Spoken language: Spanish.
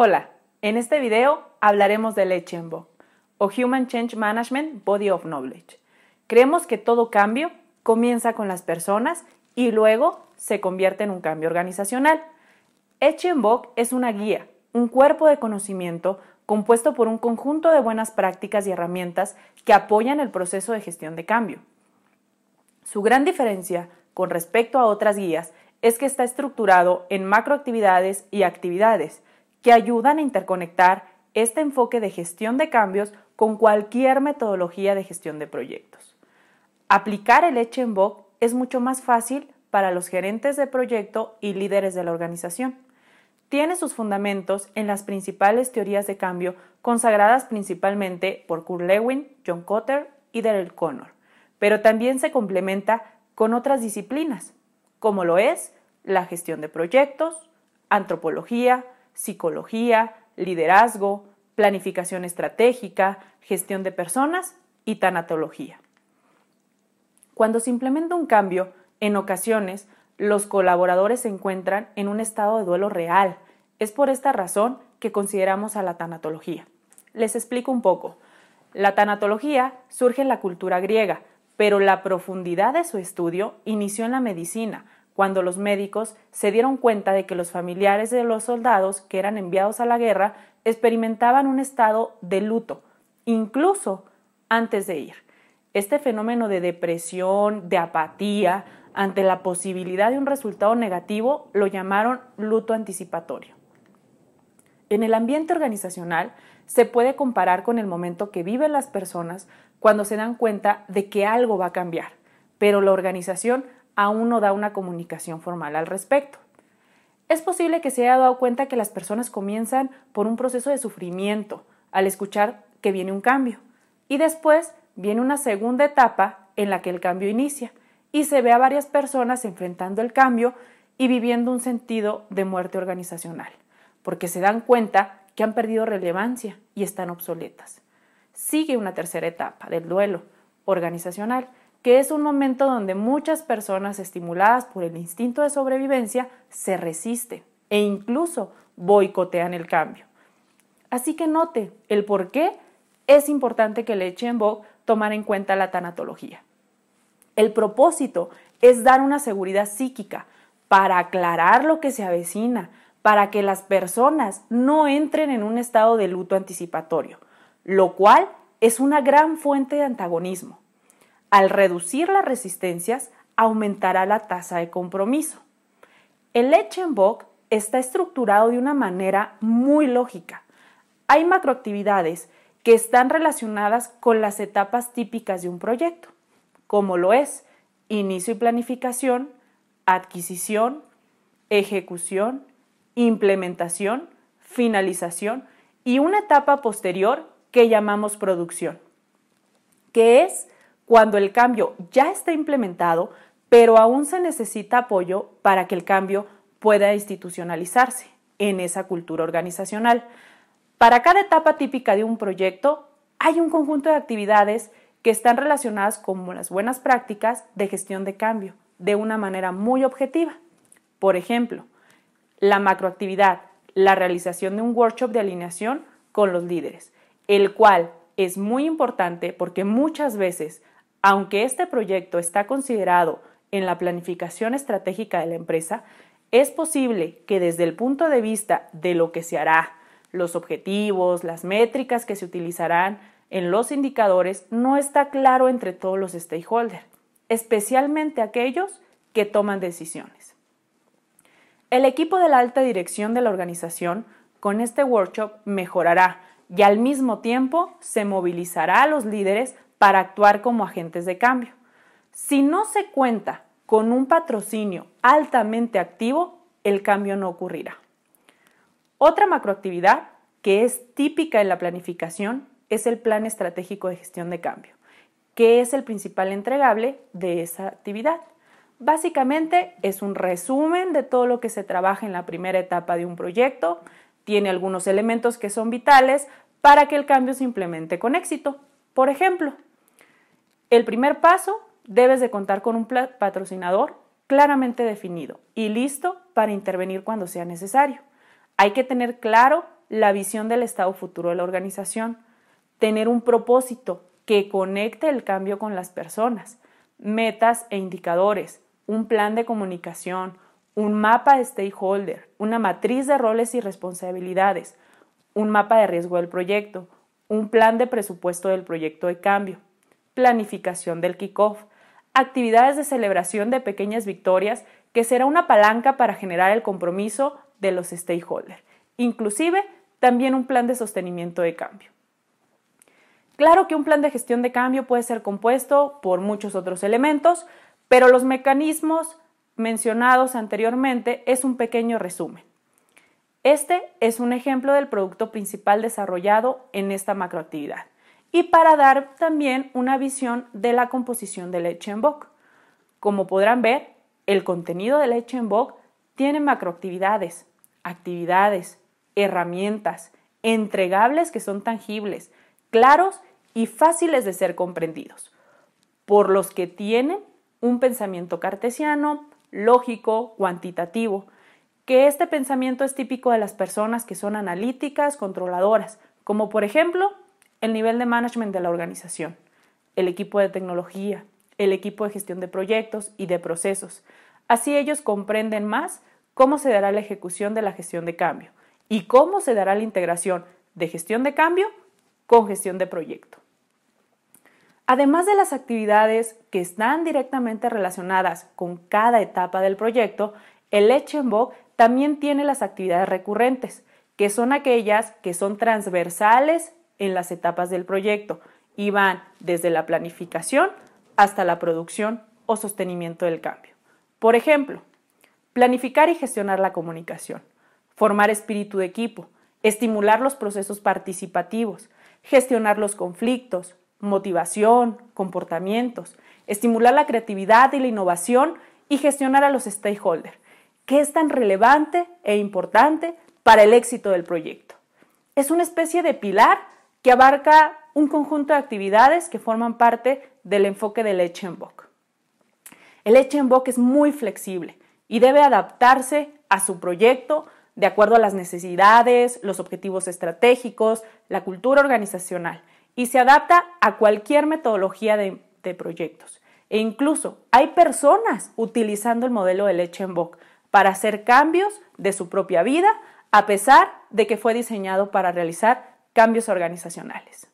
Hola, en este video hablaremos del HMBO o Human Change Management Body of Knowledge. Creemos que todo cambio comienza con las personas y luego se convierte en un cambio organizacional. HMBOK es una guía, un cuerpo de conocimiento compuesto por un conjunto de buenas prácticas y herramientas que apoyan el proceso de gestión de cambio. Su gran diferencia con respecto a otras guías es que está estructurado en macroactividades y actividades que ayudan a interconectar este enfoque de gestión de cambios con cualquier metodología de gestión de proyectos. Aplicar el HMBOK es mucho más fácil para los gerentes de proyecto y líderes de la organización. Tiene sus fundamentos en las principales teorías de cambio consagradas principalmente por Kurt Lewin, John Cotter y Daryl Connor, pero también se complementa con otras disciplinas, como lo es la gestión de proyectos, antropología, psicología, liderazgo, planificación estratégica, gestión de personas y tanatología. Cuando se implementa un cambio, en ocasiones los colaboradores se encuentran en un estado de duelo real. Es por esta razón que consideramos a la tanatología. Les explico un poco. La tanatología surge en la cultura griega, pero la profundidad de su estudio inició en la medicina, cuando los médicos se dieron cuenta de que los familiares de los soldados que eran enviados a la guerra experimentaban un estado de luto, incluso antes de ir. Este fenómeno de depresión, de apatía, ante la posibilidad de un resultado negativo, lo llamaron luto anticipatorio. En el ambiente organizacional se puede comparar con el momento que viven las personas cuando se dan cuenta de que algo va a cambiar, pero la organización aún no da una comunicación formal al respecto. Es posible que se haya dado cuenta que las personas comienzan por un proceso de sufrimiento al escuchar que viene un cambio y después viene una segunda etapa en la que el cambio inicia y se ve a varias personas enfrentando el cambio y viviendo un sentido de muerte organizacional, porque se dan cuenta que han perdido relevancia y están obsoletas. Sigue una tercera etapa del duelo organizacional que es un momento donde muchas personas estimuladas por el instinto de sobrevivencia se resisten e incluso boicotean el cambio. Así que note el por qué es importante que le echen voz tomar en cuenta la tanatología. El propósito es dar una seguridad psíquica para aclarar lo que se avecina, para que las personas no entren en un estado de luto anticipatorio, lo cual es una gran fuente de antagonismo. Al reducir las resistencias, aumentará la tasa de compromiso. El Echenbock está estructurado de una manera muy lógica. Hay macroactividades que están relacionadas con las etapas típicas de un proyecto, como lo es inicio y planificación, adquisición, ejecución, implementación, finalización y una etapa posterior que llamamos producción, que es cuando el cambio ya está implementado, pero aún se necesita apoyo para que el cambio pueda institucionalizarse en esa cultura organizacional. Para cada etapa típica de un proyecto hay un conjunto de actividades que están relacionadas con las buenas prácticas de gestión de cambio de una manera muy objetiva. Por ejemplo, la macroactividad, la realización de un workshop de alineación con los líderes, el cual es muy importante porque muchas veces aunque este proyecto está considerado en la planificación estratégica de la empresa, es posible que desde el punto de vista de lo que se hará, los objetivos, las métricas que se utilizarán en los indicadores, no está claro entre todos los stakeholders, especialmente aquellos que toman decisiones. El equipo de la alta dirección de la organización con este workshop mejorará y al mismo tiempo se movilizará a los líderes para actuar como agentes de cambio. Si no se cuenta con un patrocinio altamente activo, el cambio no ocurrirá. Otra macroactividad que es típica en la planificación es el plan estratégico de gestión de cambio, que es el principal entregable de esa actividad. Básicamente es un resumen de todo lo que se trabaja en la primera etapa de un proyecto, tiene algunos elementos que son vitales para que el cambio se implemente con éxito. Por ejemplo, el primer paso, debes de contar con un patrocinador claramente definido y listo para intervenir cuando sea necesario. Hay que tener claro la visión del estado futuro de la organización, tener un propósito que conecte el cambio con las personas, metas e indicadores, un plan de comunicación, un mapa de stakeholder, una matriz de roles y responsabilidades, un mapa de riesgo del proyecto, un plan de presupuesto del proyecto de cambio, planificación del kickoff, actividades de celebración de pequeñas victorias que será una palanca para generar el compromiso de los stakeholders, inclusive también un plan de sostenimiento de cambio. Claro que un plan de gestión de cambio puede ser compuesto por muchos otros elementos, pero los mecanismos mencionados anteriormente es un pequeño resumen. Este es un ejemplo del producto principal desarrollado en esta macroactividad y para dar también una visión de la composición de leche en boc. Como podrán ver, el contenido de leche en boc tiene macroactividades, actividades, herramientas, entregables que son tangibles, claros y fáciles de ser comprendidos, por los que tienen un pensamiento cartesiano, lógico, cuantitativo, que este pensamiento es típico de las personas que son analíticas, controladoras, como por ejemplo el nivel de management de la organización, el equipo de tecnología, el equipo de gestión de proyectos y de procesos. Así ellos comprenden más cómo se dará la ejecución de la gestión de cambio y cómo se dará la integración de gestión de cambio con gestión de proyecto. Además de las actividades que están directamente relacionadas con cada etapa del proyecto, el Echenbo también tiene las actividades recurrentes, que son aquellas que son transversales en las etapas del proyecto y van desde la planificación hasta la producción o sostenimiento del cambio. Por ejemplo, planificar y gestionar la comunicación, formar espíritu de equipo, estimular los procesos participativos, gestionar los conflictos, motivación, comportamientos, estimular la creatividad y la innovación y gestionar a los stakeholders, que es tan relevante e importante para el éxito del proyecto. Es una especie de pilar que abarca un conjunto de actividades que forman parte del enfoque del Echenbock. El Echenbock es muy flexible y debe adaptarse a su proyecto de acuerdo a las necesidades, los objetivos estratégicos, la cultura organizacional y se adapta a cualquier metodología de, proyectos. E incluso hay personas utilizando el modelo de Echenbock para hacer cambios de su propia vida a pesar de que fue diseñado para realizar cambios organizacionales.